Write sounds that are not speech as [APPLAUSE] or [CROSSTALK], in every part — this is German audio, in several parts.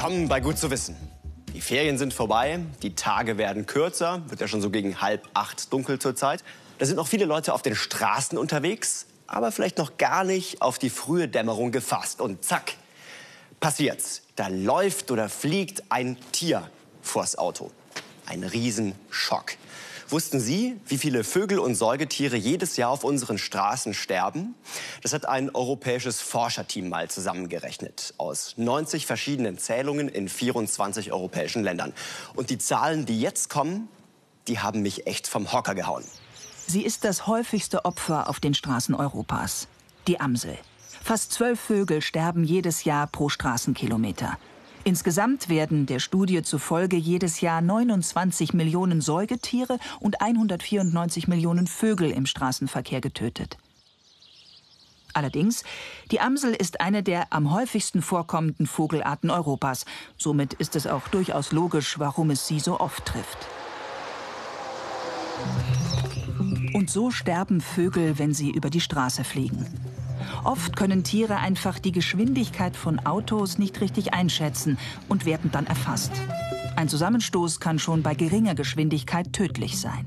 Willkommen bei Gut zu wissen. Die Ferien sind vorbei, die Tage werden kürzer, wird ja schon so gegen halb acht dunkel zurzeit. Da sind noch viele Leute auf den Straßen unterwegs, aber vielleicht noch gar nicht auf die frühe Dämmerung gefasst. Und zack, passiert's. Da läuft oder fliegt ein Tier vors Auto. Ein Riesenschock. Wussten Sie, wie viele Vögel und Säugetiere jedes Jahr auf unseren Straßen sterben? Das hat ein europäisches Forscherteam mal zusammengerechnet. Aus 90 verschiedenen Zählungen in 24 europäischen Ländern. Und die Zahlen, die jetzt kommen, die haben mich echt vom Hocker gehauen. Sie ist das häufigste Opfer auf den Straßen Europas. Die Amsel. Fast zwölf Vögel sterben jedes Jahr pro Straßenkilometer. Insgesamt werden der Studie zufolge jedes Jahr 29 Millionen Säugetiere und 194 Millionen Vögel im Straßenverkehr getötet. Allerdings, die Amsel ist eine der am häufigsten vorkommenden Vogelarten Europas. Somit ist es auch durchaus logisch, warum es sie so oft trifft. Und so sterben Vögel, wenn sie über die Straße fliegen. Oft können Tiere einfach die Geschwindigkeit von Autos nicht richtig einschätzen und werden dann erfasst. Ein Zusammenstoß kann schon bei geringer Geschwindigkeit tödlich sein.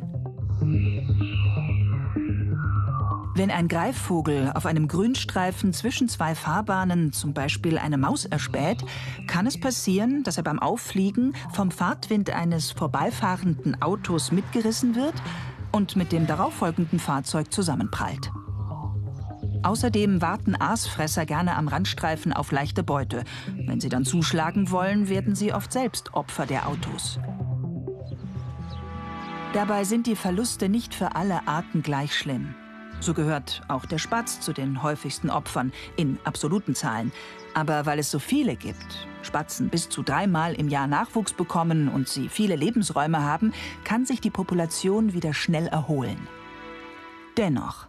Wenn ein Greifvogel auf einem Grünstreifen zwischen zwei Fahrbahnen zum Beispiel eine Maus erspäht, kann es passieren, dass er beim Auffliegen vom Fahrtwind eines vorbeifahrenden Autos mitgerissen wird und mit dem darauffolgenden Fahrzeug zusammenprallt. Außerdem warten Aasfresser gerne am Randstreifen auf leichte Beute. Wenn sie dann zuschlagen wollen, werden sie oft selbst Opfer der Autos. Dabei sind die Verluste nicht für alle Arten gleich schlimm. So gehört auch der Spatz zu den häufigsten Opfern in absoluten Zahlen. Aber weil es so viele gibt, Spatzen bis zu dreimal im Jahr Nachwuchs bekommen und sie viele Lebensräume haben, kann sich die Population wieder schnell erholen. Dennoch,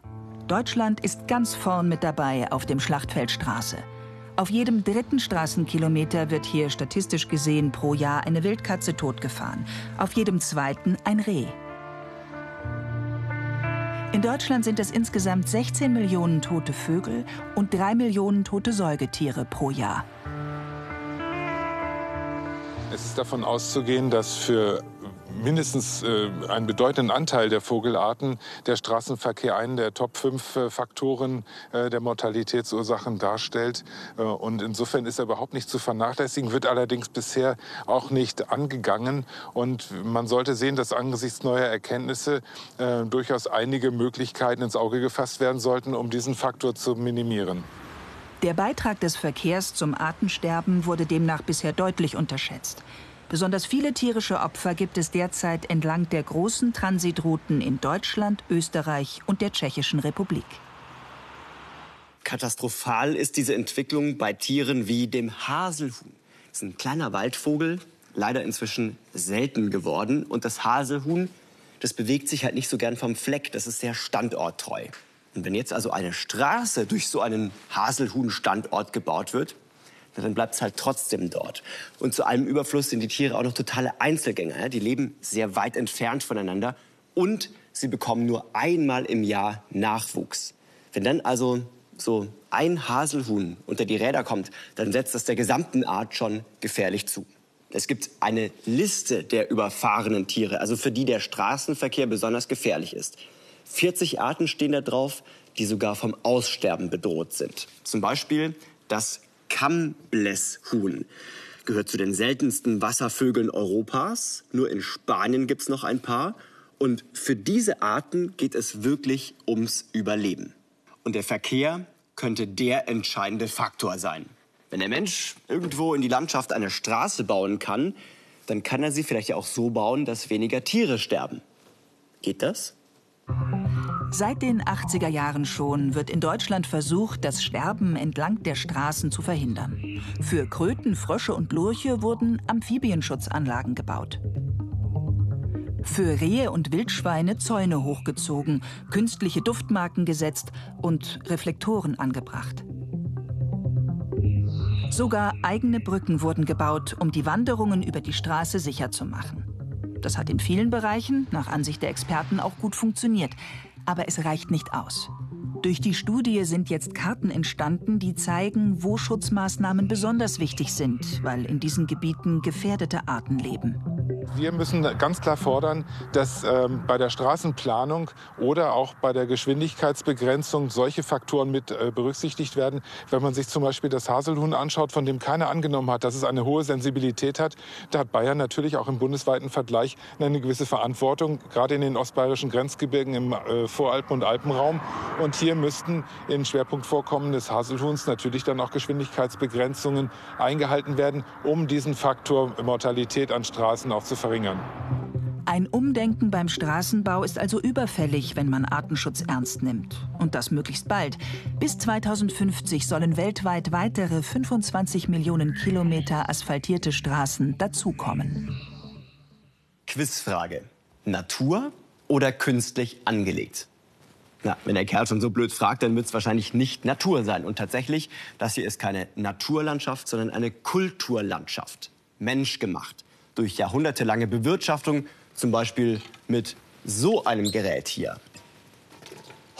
Deutschland ist ganz vorn mit dabei auf dem Schlachtfeldstraße. Auf jedem dritten Straßenkilometer wird hier statistisch gesehen pro Jahr eine Wildkatze totgefahren, auf jedem zweiten ein Reh. In Deutschland sind es insgesamt 16 Millionen tote Vögel und 3 Millionen tote Säugetiere pro Jahr. Es ist davon auszugehen, dass für mindestens äh, einen bedeutenden Anteil der Vogelarten der Straßenverkehr einen der Top 5 äh, Faktoren äh, der Mortalitätsursachen darstellt. Äh, und insofern ist er überhaupt nicht zu vernachlässigen, wird allerdings bisher auch nicht angegangen. Und man sollte sehen, dass angesichts neuer Erkenntnisse äh, durchaus einige Möglichkeiten ins Auge gefasst werden sollten, um diesen Faktor zu minimieren. Der Beitrag des Verkehrs zum Artensterben wurde demnach bisher deutlich unterschätzt. Besonders viele tierische Opfer gibt es derzeit entlang der großen Transitrouten in Deutschland, Österreich und der Tschechischen Republik. Katastrophal ist diese Entwicklung bei Tieren wie dem Haselhuhn. Das ist ein kleiner Waldvogel, leider inzwischen selten geworden. Und das Haselhuhn, das bewegt sich halt nicht so gern vom Fleck. Das ist sehr standorttreu. Und wenn jetzt also eine Straße durch so einen Haselhuhn-Standort gebaut wird, dann bleibt es halt trotzdem dort. Und zu allem Überfluss sind die Tiere auch noch totale Einzelgänger. Ja? Die leben sehr weit entfernt voneinander und sie bekommen nur einmal im Jahr Nachwuchs. Wenn dann also so ein Haselhuhn unter die Räder kommt, dann setzt das der gesamten Art schon gefährlich zu. Es gibt eine Liste der überfahrenen Tiere, also für die der Straßenverkehr besonders gefährlich ist. 40 Arten stehen da drauf, die sogar vom Aussterben bedroht sind. Zum Beispiel das Kammblässhuhn. Gehört zu den seltensten Wasservögeln Europas. Nur in Spanien gibt es noch ein paar. Und für diese Arten geht es wirklich ums Überleben. Und der Verkehr könnte der entscheidende Faktor sein. Wenn der Mensch irgendwo in die Landschaft eine Straße bauen kann, dann kann er sie vielleicht auch so bauen, dass weniger Tiere sterben. Geht das? Seit den 80er Jahren schon wird in Deutschland versucht, das Sterben entlang der Straßen zu verhindern. Für Kröten, Frösche und Lurche wurden Amphibienschutzanlagen gebaut. Für Rehe und Wildschweine Zäune hochgezogen, künstliche Duftmarken gesetzt und Reflektoren angebracht. Sogar eigene Brücken wurden gebaut, um die Wanderungen über die Straße sicher zu machen. Das hat in vielen Bereichen, nach Ansicht der Experten, auch gut funktioniert. Aber es reicht nicht aus. Durch die Studie sind jetzt Karten entstanden, die zeigen, wo Schutzmaßnahmen besonders wichtig sind, weil in diesen Gebieten gefährdete Arten leben. Wir müssen ganz klar fordern, dass ähm, bei der Straßenplanung oder auch bei der Geschwindigkeitsbegrenzung solche Faktoren mit äh, berücksichtigt werden. Wenn man sich zum Beispiel das Haselhuhn anschaut, von dem keiner angenommen hat, dass es eine hohe Sensibilität hat, da hat Bayern natürlich auch im bundesweiten Vergleich eine gewisse Verantwortung, gerade in den ostbayerischen Grenzgebirgen im äh, Voralpen- und Alpenraum. Und hier müssten in Schwerpunktvorkommen des Haselhuhns natürlich dann auch Geschwindigkeitsbegrenzungen eingehalten werden, um diesen Faktor Mortalität an Straßen auch zu verringern. Ein Umdenken beim Straßenbau ist also überfällig, wenn man Artenschutz ernst nimmt. Und das möglichst bald. Bis 2050 sollen weltweit weitere 25 Millionen Kilometer asphaltierte Straßen dazukommen. Quizfrage. Natur oder künstlich angelegt? Na, wenn der Kerl schon so blöd fragt, dann wird es wahrscheinlich nicht Natur sein. Und tatsächlich, das hier ist keine Naturlandschaft, sondern eine Kulturlandschaft. Menschgemacht durch jahrhundertelange Bewirtschaftung, zum Beispiel mit so einem Gerät hier.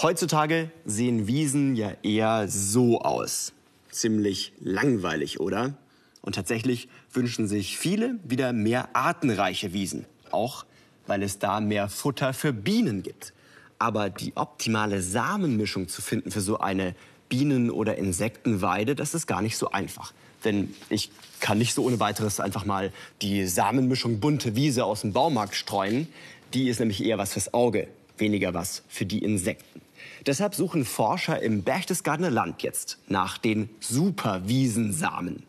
Heutzutage sehen Wiesen ja eher so aus. Ziemlich langweilig, oder? Und tatsächlich wünschen sich viele wieder mehr artenreiche Wiesen. Auch weil es da mehr Futter für Bienen gibt. Aber die optimale Samenmischung zu finden für so eine Bienen- oder Insektenweide, das ist gar nicht so einfach. Denn ich kann nicht so ohne weiteres einfach mal die Samenmischung bunte Wiese aus dem Baumarkt streuen. Die ist nämlich eher was fürs Auge, weniger was für die Insekten. Deshalb suchen Forscher im Berchtesgadener Land jetzt nach den Superwiesensamen.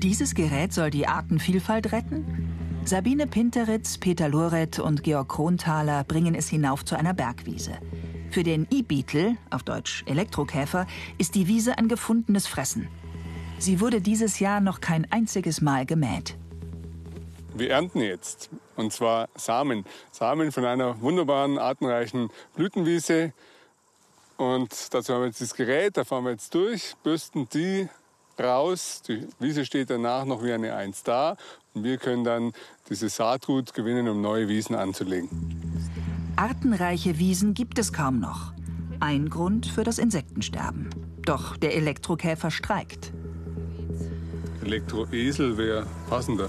Dieses Gerät soll die Artenvielfalt retten? Sabine Pinteritz, Peter Loret und Georg Kronthaler bringen es hinauf zu einer Bergwiese. Für den E-Beetle, auf Deutsch Elektrokäfer, ist die Wiese ein gefundenes Fressen. Sie wurde dieses Jahr noch kein einziges Mal gemäht. Wir ernten jetzt, und zwar Samen. Samen von einer wunderbaren, artenreichen Blütenwiese. Und dazu haben wir jetzt das Gerät, da fahren wir jetzt durch, bürsten die raus. Die Wiese steht danach noch wie eine Eins da. Und wir können dann dieses Saatgut gewinnen, um neue Wiesen anzulegen. Artenreiche Wiesen gibt es kaum noch. Ein Grund für das Insektensterben. Doch der Elektrokäfer streikt. Elektroesel wäre passender.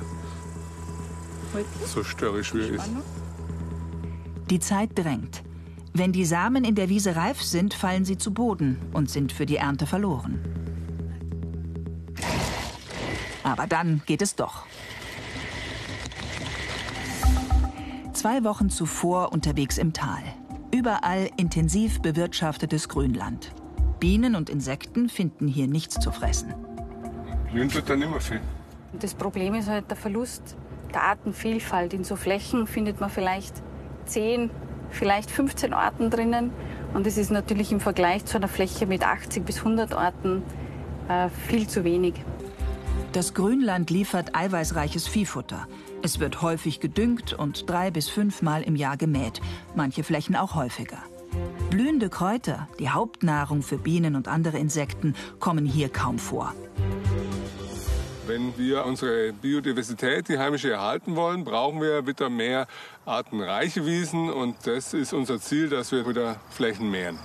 So störrisch wie er ist. Die Zeit drängt. Wenn die Samen in der Wiese reif sind, fallen sie zu Boden und sind für die Ernte verloren. Aber dann geht es doch. Zwei Wochen zuvor unterwegs im Tal. Überall intensiv bewirtschaftetes Grünland. Bienen und Insekten finden hier nichts zu fressen. Blühen tut dann immer viel. Das Problem ist halt der Verlust der Artenvielfalt. In so Flächen findet man vielleicht 10, vielleicht 15 Arten drinnen. Und das ist natürlich im Vergleich zu einer Fläche mit 80 bis 100 Arten äh, viel zu wenig. Das Grünland liefert eiweißreiches Viehfutter. Es wird häufig gedüngt und drei bis fünfmal im Jahr gemäht, manche Flächen auch häufiger. Blühende Kräuter, die Hauptnahrung für Bienen und andere Insekten, kommen hier kaum vor. Wenn wir unsere Biodiversität, die heimische, erhalten wollen, brauchen wir wieder mehr artenreiche Wiesen. Und das ist unser Ziel, dass wir wieder Flächen mähen.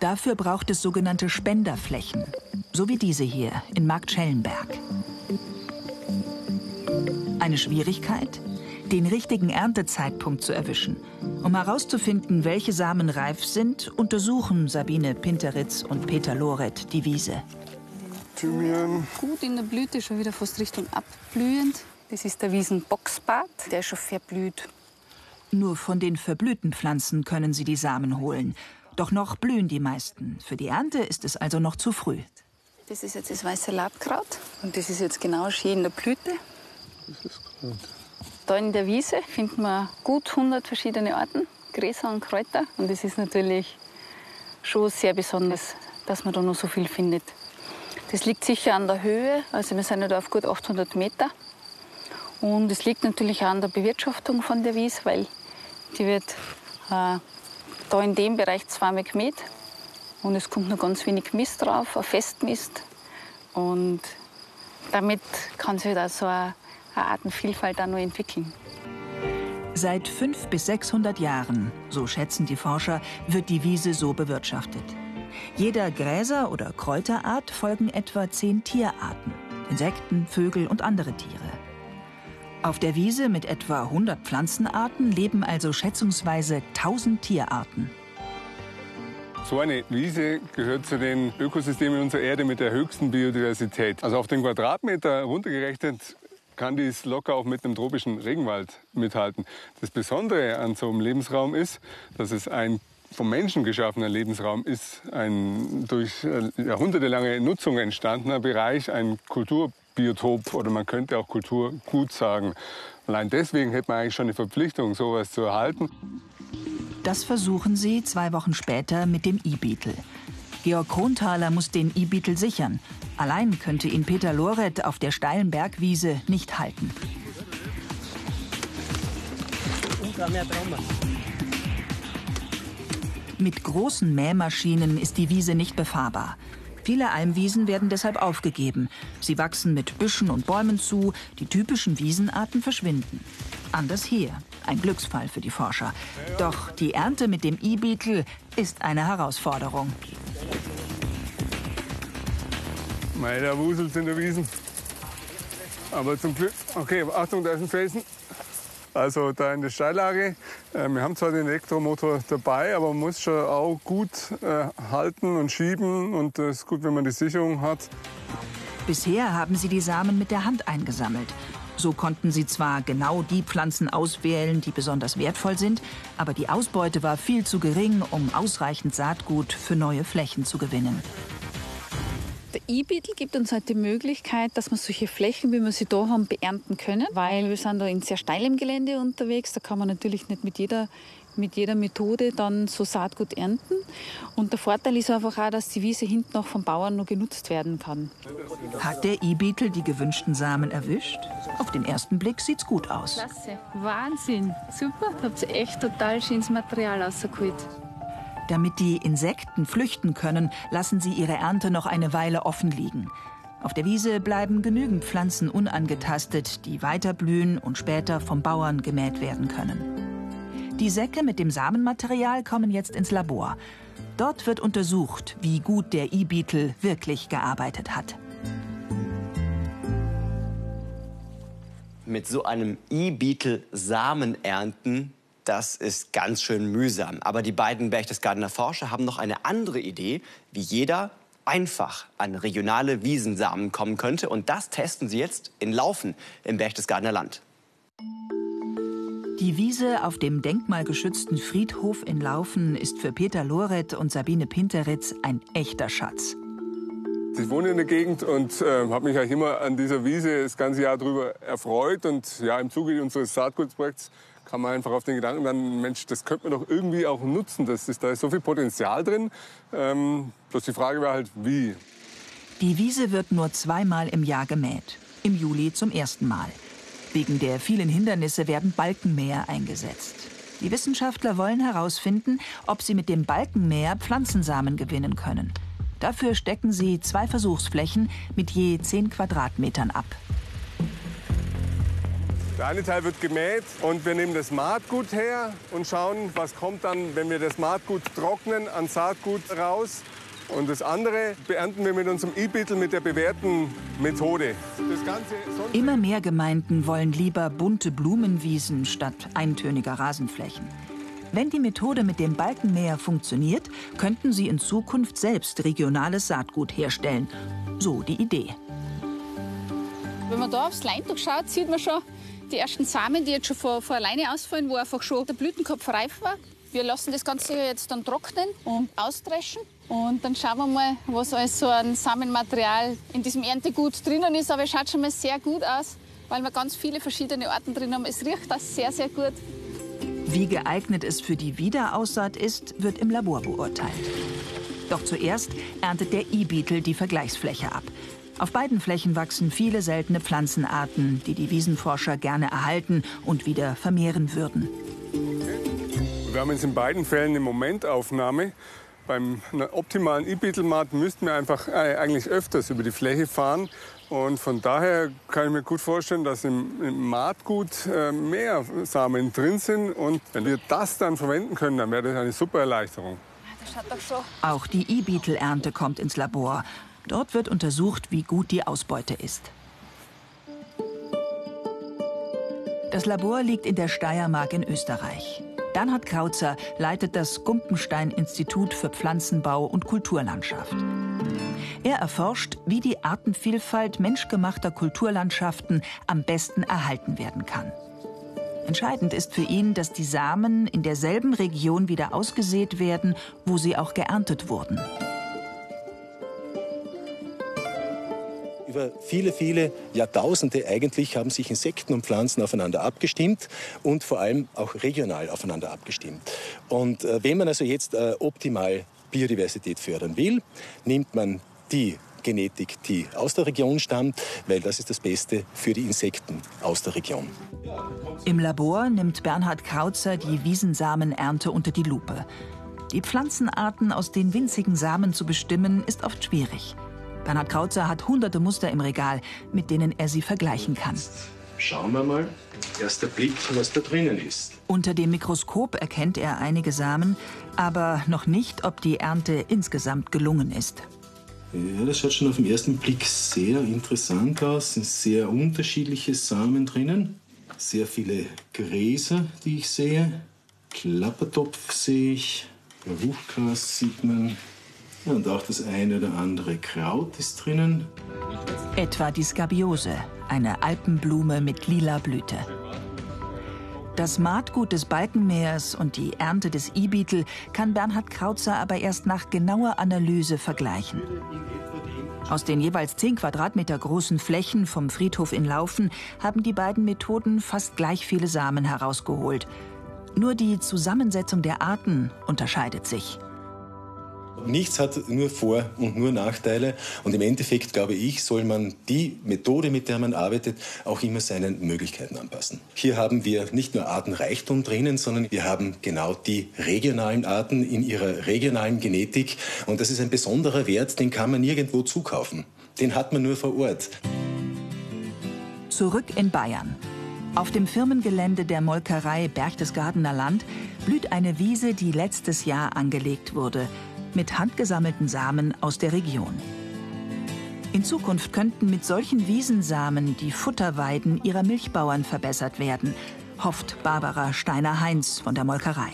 Dafür braucht es sogenannte Spenderflächen, so wie diese hier in Marktschellenberg. Eine Schwierigkeit? Den richtigen Erntezeitpunkt zu erwischen. Um herauszufinden, welche Samen reif sind, untersuchen Sabine Pinteritz und Peter Loret die Wiese. Thymian. Gut in der Blüte, schon wieder fast Richtung abblühend. Das ist der Wiesenboxbart, der ist schon verblüht. Nur von den verblühten Pflanzen können sie die Samen holen. Doch noch blühen die meisten. Für die Ernte ist es also noch zu früh. Das ist jetzt das weiße Labkraut und das ist jetzt genau schön in der Blüte. Das ist gut. Da in der Wiese finden wir gut 100 verschiedene Arten, Gräser und Kräuter. Und es ist natürlich schon sehr besonders, dass man da noch so viel findet. Das liegt sicher an der Höhe, also wir sind ja da auf gut 800 Meter. Und es liegt natürlich auch an der Bewirtschaftung von der Wiese, weil die wird äh, da in dem Bereich zweimal gemäht. Und es kommt noch ganz wenig Mist drauf, ein Festmist. Und damit kann sich da so eine eine Artenvielfalt auch noch entwickeln. Seit 500 bis 600 Jahren, so schätzen die Forscher, wird die Wiese so bewirtschaftet. Jeder Gräser- oder Kräuterart folgen etwa zehn Tierarten. Insekten, Vögel und andere Tiere. Auf der Wiese mit etwa 100 Pflanzenarten leben also schätzungsweise 1000 Tierarten. So eine Wiese gehört zu den Ökosystemen unserer Erde mit der höchsten Biodiversität. Also auf den Quadratmeter runtergerechnet kann dies locker auch mit einem tropischen Regenwald mithalten. Das Besondere an so einem Lebensraum ist, dass es ein vom Menschen geschaffener Lebensraum ist, ein durch äh, jahrhundertelange Nutzung entstandener Bereich, ein Kulturbiotop oder man könnte auch Kulturgut sagen. Allein deswegen hätte man eigentlich schon eine Verpflichtung, sowas zu erhalten. Das versuchen sie zwei Wochen später mit dem E-Beetle. Georg Kronthaler muss den E-Beetle sichern. Allein könnte ihn Peter Loret auf der steilen Bergwiese nicht halten. Mit großen Mähmaschinen ist die Wiese nicht befahrbar. Viele Almwiesen werden deshalb aufgegeben. Sie wachsen mit Büschen und Bäumen zu, die typischen Wiesenarten verschwinden. Anders hier, ein Glücksfall für die Forscher. Doch die Ernte mit dem E-Beetle ist eine Herausforderung. Mei, da wuselt in der Wiesen. Aber zum Glück, okay, Achtung, da ist ein Felsen. Also da in der Steillage. Äh, wir haben zwar den Elektromotor dabei, aber man muss schon auch gut äh, halten und schieben. Und es ist gut, wenn man die Sicherung hat. Bisher haben sie die Samen mit der Hand eingesammelt. So konnten sie zwar genau die Pflanzen auswählen, die besonders wertvoll sind, aber die Ausbeute war viel zu gering, um ausreichend Saatgut für neue Flächen zu gewinnen. Der E-Beetle gibt uns halt die Möglichkeit, dass wir solche Flächen, wie wir sie da haben, beernten können, weil wir sind da in sehr steilem Gelände unterwegs. Da kann man natürlich nicht mit jeder mit jeder Methode dann so Saatgut ernten. Und der Vorteil ist einfach auch, dass die Wiese hinten auch vom Bauern noch genutzt werden kann. Hat der E-Beetle die gewünschten Samen erwischt? Auf den ersten Blick sieht's gut aus. Klasse, Wahnsinn, super. Da habt ihr echt total schönes Material rausgeholt. Damit die Insekten flüchten können, lassen sie ihre Ernte noch eine Weile offen liegen. Auf der Wiese bleiben genügend Pflanzen unangetastet, die weiter blühen und später vom Bauern gemäht werden können. Die Säcke mit dem Samenmaterial kommen jetzt ins Labor. Dort wird untersucht, wie gut der E-Beetle wirklich gearbeitet hat. Mit so einem E-Beetle Samen ernten, das ist ganz schön mühsam. Aber die beiden Berchtesgadener Forscher haben noch eine andere Idee, wie jeder einfach an regionale Wiesensamen kommen könnte. Und das testen sie jetzt in Laufen im Berchtesgadener Land. Die Wiese auf dem denkmalgeschützten Friedhof in Laufen ist für Peter Loret und Sabine Pinteritz ein echter Schatz. Ich wohne in der Gegend und äh, habe mich eigentlich immer an dieser Wiese das ganze Jahr darüber erfreut. Und ja, im Zuge unseres Saatgutprojekts kam man einfach auf den Gedanken, dann, Mensch, das könnte man doch irgendwie auch nutzen. Das ist, da ist so viel Potenzial drin. Ähm, bloß die Frage war halt, wie. Die Wiese wird nur zweimal im Jahr gemäht. Im Juli zum ersten Mal. Wegen der vielen Hindernisse werden Balkenmäher eingesetzt. Die Wissenschaftler wollen herausfinden, ob sie mit dem Balkenmäher Pflanzensamen gewinnen können. Dafür stecken sie zwei Versuchsflächen mit je 10 Quadratmetern ab. Der eine Teil wird gemäht und wir nehmen das Maatgut her und schauen, was kommt dann, wenn wir das Maatgut trocknen, an Saatgut raus. Und das andere beernten wir mit unserem E-Beetle mit der bewährten Methode. Immer mehr Gemeinden wollen lieber bunte Blumenwiesen statt eintöniger Rasenflächen. Wenn die Methode mit dem Balkenmäher funktioniert, könnten sie in Zukunft selbst regionales Saatgut herstellen. So die Idee. Wenn man da aufs Leintuch schaut, sieht man schon die ersten Samen, die jetzt schon von, von alleine ausfallen, wo einfach schon der Blütenkopf reif war. Wir lassen das Ganze jetzt dann trocknen und ausdreschen. Und dann schauen wir mal, was alles so an Samenmaterial in diesem Erntegut drinnen ist. Aber es schaut schon mal sehr gut aus, weil wir ganz viele verschiedene Arten drin haben. Es riecht auch sehr, sehr gut. Wie geeignet es für die Wiederaussaat ist, wird im Labor beurteilt. Doch zuerst erntet der E-Beetle die Vergleichsfläche ab. Auf beiden Flächen wachsen viele seltene Pflanzenarten, die die Wiesenforscher gerne erhalten und wieder vermehren würden. Wir haben jetzt in beiden Fällen eine Momentaufnahme. Beim optimalen E-Beetle-Mat müssten wir einfach äh, eigentlich öfters über die Fläche fahren, Und von daher kann ich mir gut vorstellen, dass im, im Maatgut äh, mehr Samen drin sind. Und wenn wir das dann verwenden können, dann wäre das eine super Erleichterung. Auch die E-Beetle-Ernte kommt ins Labor. Dort wird untersucht, wie gut die Ausbeute ist. Das Labor liegt in der Steiermark in Österreich. Bernhard Krautzer leitet das Gumpenstein-Institut für Pflanzenbau und Kulturlandschaft. Er erforscht, wie die Artenvielfalt menschgemachter Kulturlandschaften am besten erhalten werden kann. Entscheidend ist für ihn, dass die Samen in derselben Region wieder ausgesät werden, wo sie auch geerntet wurden. Über viele, viele Jahrtausende eigentlich haben sich Insekten und Pflanzen aufeinander abgestimmt und vor allem auch regional aufeinander abgestimmt. Und äh, wenn man also jetzt äh, optimal Biodiversität fördern will, nimmt man die Genetik, die aus der Region stammt, weil das ist das Beste für die Insekten aus der Region. Im Labor nimmt Bernhard Krautzer die Wiesensamenernte unter die Lupe. Die Pflanzenarten aus den winzigen Samen zu bestimmen, ist oft schwierig. Bernhard Krautzer hat hunderte Muster im Regal, mit denen er sie vergleichen kann. Schauen wir mal, erster Blick, was da drinnen ist. Unter dem Mikroskop erkennt er einige Samen, aber noch nicht, ob die Ernte insgesamt gelungen ist. Ja, das schaut schon auf den ersten Blick sehr interessant aus. Es sind sehr unterschiedliche Samen drinnen. Sehr viele Gräser, die ich sehe. Klappertopf sehe ich. Ruchgras sieht man. Und auch das eine oder andere Kraut ist drinnen. Etwa die Skabiose, eine Alpenblume mit lila Blüte. Das Maatgut des Balkenmeers und die Ernte des Ibitel kann Bernhard Krautzer aber erst nach genauer Analyse vergleichen. Aus den jeweils 10 Quadratmeter großen Flächen vom Friedhof in Laufen haben die beiden Methoden fast gleich viele Samen herausgeholt. Nur die Zusammensetzung der Arten unterscheidet sich. Nichts hat nur Vor- und nur Nachteile. Und im Endeffekt, glaube ich, soll man die Methode, mit der man arbeitet, auch immer seinen Möglichkeiten anpassen. Hier haben wir nicht nur Artenreichtum drinnen, sondern wir haben genau die regionalen Arten in ihrer regionalen Genetik. Und das ist ein besonderer Wert, den kann man nirgendwo zukaufen. Den hat man nur vor Ort. Zurück in Bayern. Auf dem Firmengelände der Molkerei Berchtesgadener Land blüht eine Wiese, die letztes Jahr angelegt wurde mit handgesammelten Samen aus der Region. In Zukunft könnten mit solchen Wiesensamen die Futterweiden ihrer Milchbauern verbessert werden, hofft Barbara Steiner-Heinz von der Molkerei.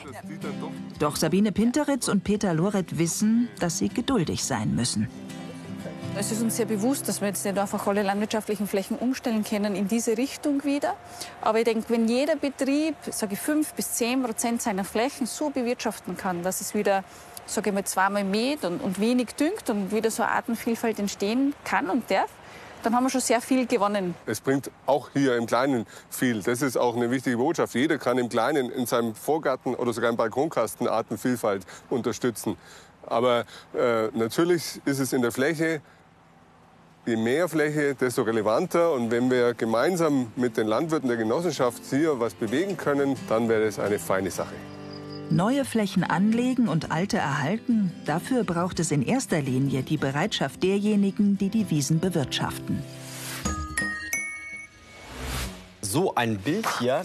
Doch Sabine Pinteritz und Peter Loret wissen, dass sie geduldig sein müssen. Es ist uns sehr bewusst, dass wir jetzt nicht einfach alle landwirtschaftlichen Flächen umstellen können in diese Richtung wieder. Aber ich denke, wenn jeder Betrieb, sage ich, fünf bis zehn Prozent seiner Flächen so bewirtschaften kann, dass es wieder sage ich mal, zweimal mäht und, und wenig düngt und wieder so Artenvielfalt entstehen kann und darf, dann haben wir schon sehr viel gewonnen. Es bringt auch hier im Kleinen viel. Das ist auch eine wichtige Botschaft. Jeder kann im Kleinen in seinem Vorgarten oder sogar im Balkonkasten Artenvielfalt unterstützen. Aber äh, natürlich ist es in der Fläche, je mehr Fläche, desto relevanter. Und wenn wir gemeinsam mit den Landwirten der Genossenschaft hier was bewegen können, dann wäre es eine feine Sache. Neue Flächen anlegen und alte erhalten, dafür braucht es in erster Linie die Bereitschaft derjenigen, die die Wiesen bewirtschaften. So ein Bild hier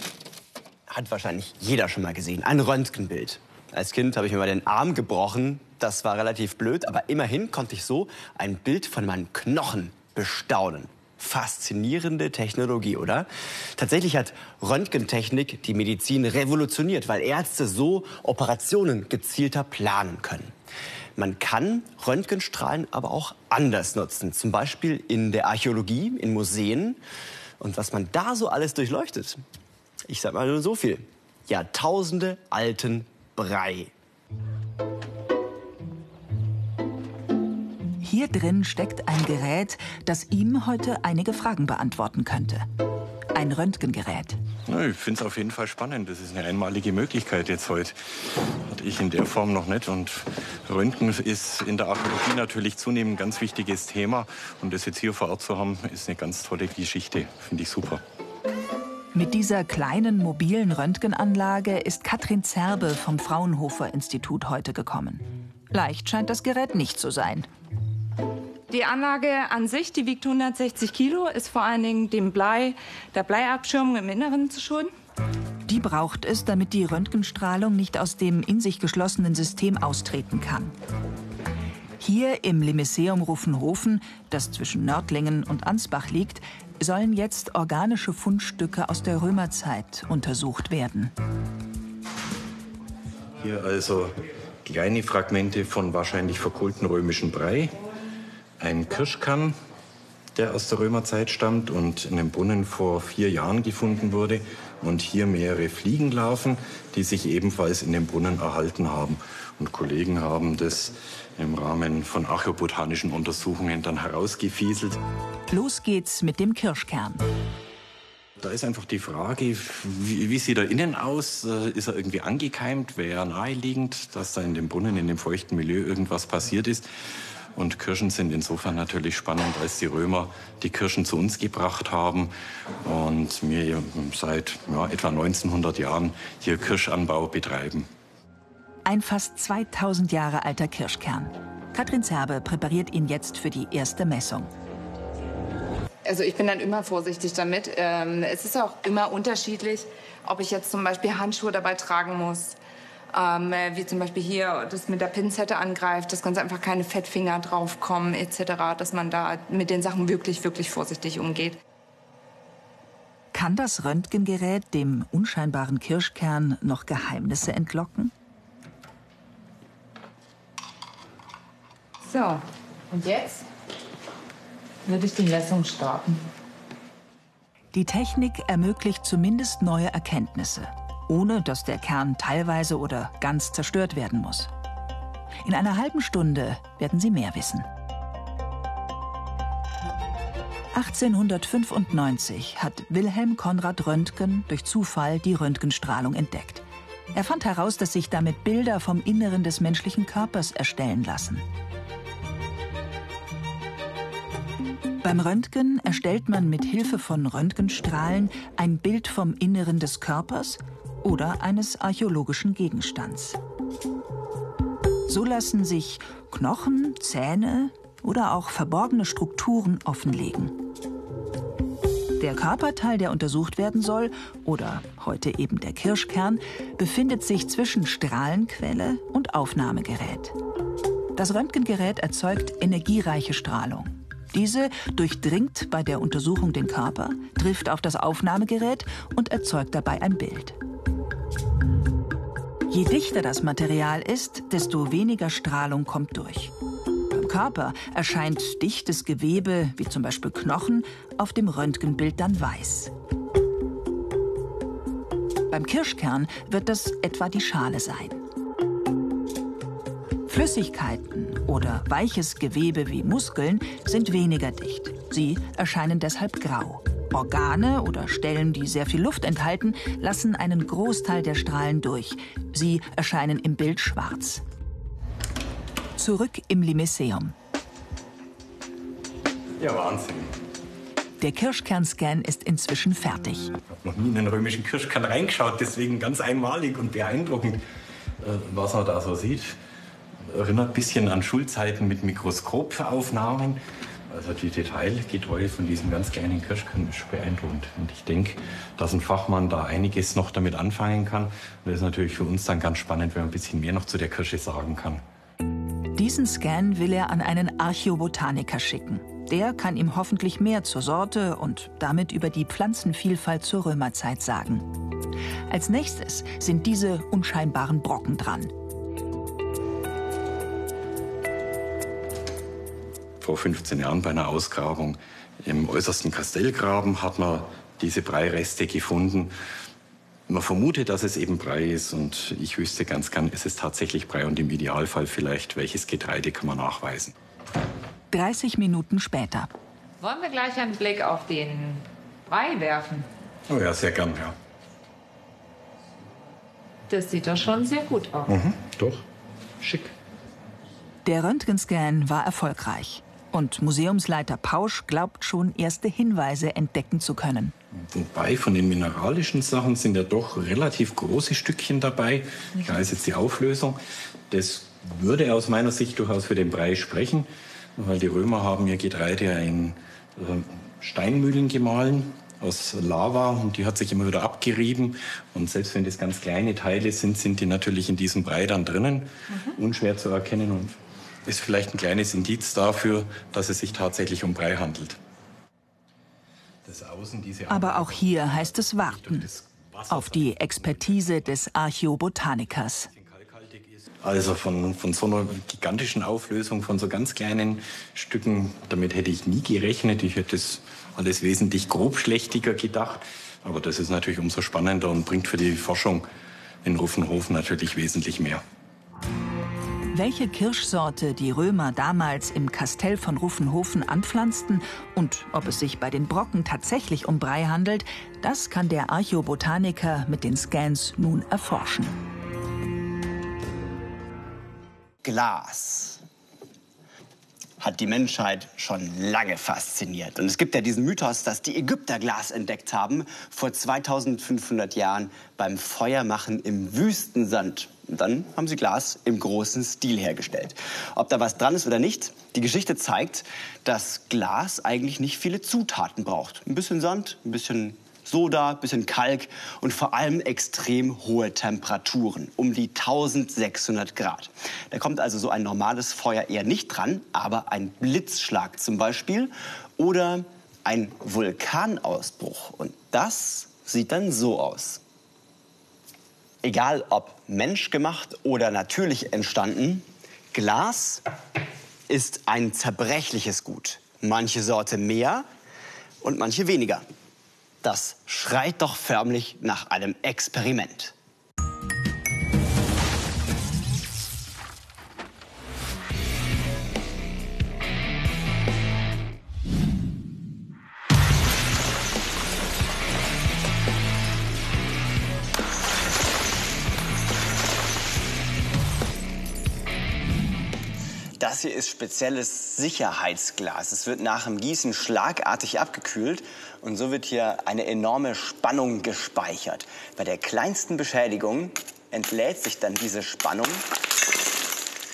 hat wahrscheinlich jeder schon mal gesehen. Ein Röntgenbild. Als Kind habe ich mir mal den Arm gebrochen. Das war relativ blöd, aber immerhin konnte ich so ein Bild von meinen Knochen bestaunen faszinierende Technologie, oder? Tatsächlich hat Röntgentechnik die Medizin revolutioniert, weil Ärzte so Operationen gezielter planen können. Man kann Röntgenstrahlen aber auch anders nutzen, zum Beispiel in der Archäologie, in Museen. Und was man da so alles durchleuchtet, ich sag mal nur so viel. Jahrtausende alten Brei. Hier drin steckt ein Gerät, das ihm heute einige Fragen beantworten könnte. Ein Röntgengerät. Ja, ich finde es auf jeden Fall spannend. Das ist eine einmalige Möglichkeit jetzt heute. Hatte ich in der Form noch nicht. Und Röntgen ist in der Archäologie natürlich zunehmend ein ganz wichtiges Thema. Und das jetzt hier vor Ort zu haben, ist eine ganz tolle Geschichte. Finde ich super. Mit dieser kleinen mobilen Röntgenanlage ist Katrin Zerbe vom Fraunhofer Institut heute gekommen. Leicht scheint das Gerät nicht zu sein. Die Anlage an sich, die wiegt 160 Kilo, ist vor allen Dingen dem Blei, der Bleiabschirmung im Inneren zu schulden. Die braucht es, damit die Röntgenstrahlung nicht aus dem in sich geschlossenen System austreten kann. Hier im Limeseum Ruffenhofen, das zwischen Nördlingen und Ansbach liegt, sollen jetzt organische Fundstücke aus der Römerzeit untersucht werden. Hier also kleine Fragmente von wahrscheinlich verkohlten römischen Brei, ein Kirschkern, der aus der Römerzeit stammt und in einem Brunnen vor vier Jahren gefunden wurde. Und hier mehrere Fliegenlarven, die sich ebenfalls in dem Brunnen erhalten haben. Und Kollegen haben das im Rahmen von archäobotanischen Untersuchungen dann herausgefieselt. Los geht's mit dem Kirschkern. Da ist einfach die Frage, wie, wie sieht er innen aus? Äh, ist er irgendwie angekeimt? Wäre naheliegend, dass da in dem Brunnen, in dem feuchten Milieu irgendwas passiert ist? Und Kirschen sind insofern natürlich spannend, als die Römer die Kirschen zu uns gebracht haben und wir seit ja, etwa 1900 Jahren hier Kirschanbau betreiben. Ein fast 2000 Jahre alter Kirschkern. Katrin Zerbe präpariert ihn jetzt für die erste Messung. Also ich bin dann immer vorsichtig damit. Ähm, es ist auch immer unterschiedlich, ob ich jetzt zum Beispiel Handschuhe dabei tragen muss. Ähm, wie zum Beispiel hier das mit der Pinzette angreift, dass ganz einfach keine Fettfinger draufkommen etc., dass man da mit den Sachen wirklich, wirklich vorsichtig umgeht. Kann das Röntgengerät dem unscheinbaren Kirschkern noch Geheimnisse entlocken? So, und jetzt würde ich die Messung starten. Die Technik ermöglicht zumindest neue Erkenntnisse, ohne dass der Kern teilweise oder ganz zerstört werden muss. In einer halben Stunde werden Sie mehr wissen. 1895 hat Wilhelm Konrad Röntgen durch Zufall die Röntgenstrahlung entdeckt. Er fand heraus, dass sich damit Bilder vom Inneren des menschlichen Körpers erstellen lassen. Beim Röntgen erstellt man mit Hilfe von Röntgenstrahlen ein Bild vom Inneren des Körpers oder eines archäologischen Gegenstands. So lassen sich Knochen, Zähne oder auch verborgene Strukturen offenlegen. Der Körperteil, der untersucht werden soll, oder heute eben der Kirschkern, befindet sich zwischen Strahlenquelle und Aufnahmegerät. Das Röntgengerät erzeugt energiereiche Strahlung. Diese durchdringt bei der Untersuchung den Körper, trifft auf das Aufnahmegerät und erzeugt dabei ein Bild. Je dichter das Material ist, desto weniger Strahlung kommt durch. Beim Körper erscheint dichtes Gewebe, wie zum Beispiel Knochen, auf dem Röntgenbild dann weiß. Beim Kirschkern wird das etwa die Schale sein. Flüssigkeiten oder weiches Gewebe wie Muskeln sind weniger dicht. Sie erscheinen deshalb grau. Organe oder Stellen, die sehr viel Luft enthalten, lassen einen Großteil der Strahlen durch. Sie erscheinen im Bild schwarz. Zurück im Limeseum. Ja, Wahnsinn. Der Kirschkernscan ist inzwischen fertig. Ich habe noch nie in einen römischen Kirschkern reingeschaut, deswegen ganz einmalig und beeindruckend, äh, was man da so sieht erinnert ein bisschen an Schulzeiten mit Mikroskopaufnahmen. Also die Detailgetreue von diesem ganz kleinen Kirschkern ist beeindruckend. Und ich denke, dass ein Fachmann da einiges noch damit anfangen kann. Und das ist natürlich für uns dann ganz spannend, wenn man ein bisschen mehr noch zu der Kirsche sagen kann. Diesen Scan will er an einen Archäobotaniker schicken. Der kann ihm hoffentlich mehr zur Sorte und damit über die Pflanzenvielfalt zur Römerzeit sagen. Als nächstes sind diese unscheinbaren Brocken dran. Vor 15 Jahren bei einer Ausgrabung im äußersten Kastellgraben hat man diese Breireste gefunden. Man vermutet, dass es eben Brei ist und ich wüsste ganz gern, ist es tatsächlich Brei und im Idealfall vielleicht, welches Getreide kann man nachweisen. 30 Minuten später. Wollen wir gleich einen Blick auf den Brei werfen? Oh ja, sehr gern, ja. Das sieht doch schon sehr gut aus. Mhm, doch, schick. Der Röntgenscan war erfolgreich. Und Museumsleiter Pausch glaubt schon, erste Hinweise entdecken zu können. Wobei von den mineralischen Sachen sind ja doch relativ große Stückchen dabei. Ich weiß jetzt die Auflösung. Das würde aus meiner Sicht durchaus für den Brei sprechen. weil die Römer haben ihr Getreide in äh, Steinmühlen gemahlen aus Lava und die hat sich immer wieder abgerieben. Und selbst wenn das ganz kleine Teile sind, sind die natürlich in diesem Brei dann drinnen, mhm. unschwer zu erkennen und ist vielleicht ein kleines Indiz dafür, dass es sich tatsächlich um Brei handelt. Aber auch hier heißt es warten auf die Expertise des Archäobotanikers. Also von, von so einer gigantischen Auflösung, von so ganz kleinen Stücken, damit hätte ich nie gerechnet. Ich hätte es alles wesentlich grobschlächtiger gedacht. Aber das ist natürlich umso spannender und bringt für die Forschung in Ruffenhofen natürlich wesentlich mehr. Welche Kirschsorte die Römer damals im Kastell von Ruffenhofen anpflanzten und ob es sich bei den Brocken tatsächlich um Brei handelt, das kann der Archäobotaniker mit den Scans nun erforschen. Glas hat die Menschheit schon lange fasziniert. Und es gibt ja diesen Mythos, dass die Ägypter Glas entdeckt haben vor 2500 Jahren beim Feuermachen im Wüstensand. Und dann haben sie Glas im großen Stil hergestellt. Ob da was dran ist oder nicht, die Geschichte zeigt, dass Glas eigentlich nicht viele Zutaten braucht. Ein bisschen Sand, ein bisschen Soda, bisschen Kalk und vor allem extrem hohe Temperaturen, um die 1600 Grad. Da kommt also so ein normales Feuer eher nicht dran, aber ein Blitzschlag zum Beispiel oder ein Vulkanausbruch. Und das sieht dann so aus. Egal ob menschgemacht oder natürlich entstanden, Glas ist ein zerbrechliches Gut. Manche Sorte mehr und manche weniger. Das schreit doch förmlich nach einem Experiment. Das hier ist spezielles Sicherheitsglas. Es wird nach dem Gießen schlagartig abgekühlt und so wird hier eine enorme Spannung gespeichert. Bei der kleinsten Beschädigung entlädt sich dann diese Spannung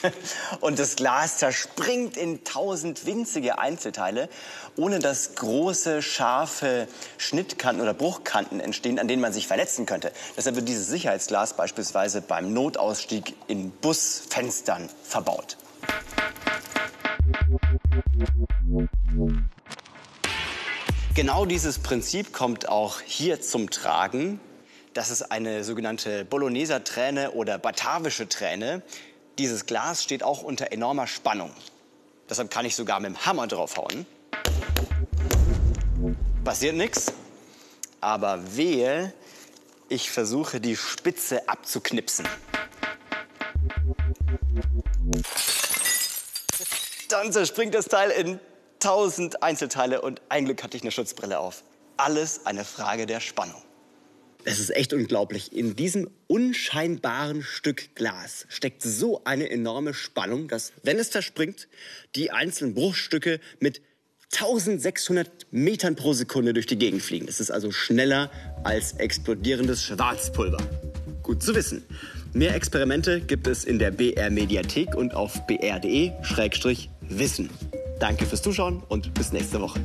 [LAUGHS] und das Glas zerspringt in tausend winzige Einzelteile, ohne dass große, scharfe Schnittkanten oder Bruchkanten entstehen, an denen man sich verletzen könnte. Deshalb wird dieses Sicherheitsglas beispielsweise beim Notausstieg in Busfenstern verbaut. Genau dieses Prinzip kommt auch hier zum Tragen. Das ist eine sogenannte Bologneser Träne oder batavische Träne. Dieses Glas steht auch unter enormer Spannung. Deshalb kann ich sogar mit dem Hammer draufhauen. Passiert nichts. Aber wehe, ich versuche die Spitze abzuknipsen. Dann zerspringt das Teil in tausend Einzelteile und ein Glück hatte ich eine Schutzbrille auf. Alles eine Frage der Spannung. Es ist echt unglaublich. In diesem unscheinbaren Stück Glas steckt so eine enorme Spannung, dass, wenn es zerspringt, die einzelnen Bruchstücke mit 1600 Metern pro Sekunde durch die Gegend fliegen. Das ist also schneller als explodierendes Schwarzpulver. Gut zu wissen. Mehr Experimente gibt es in der BR Mediathek und auf br.de-wissen. Danke fürs Zuschauen und bis nächste Woche.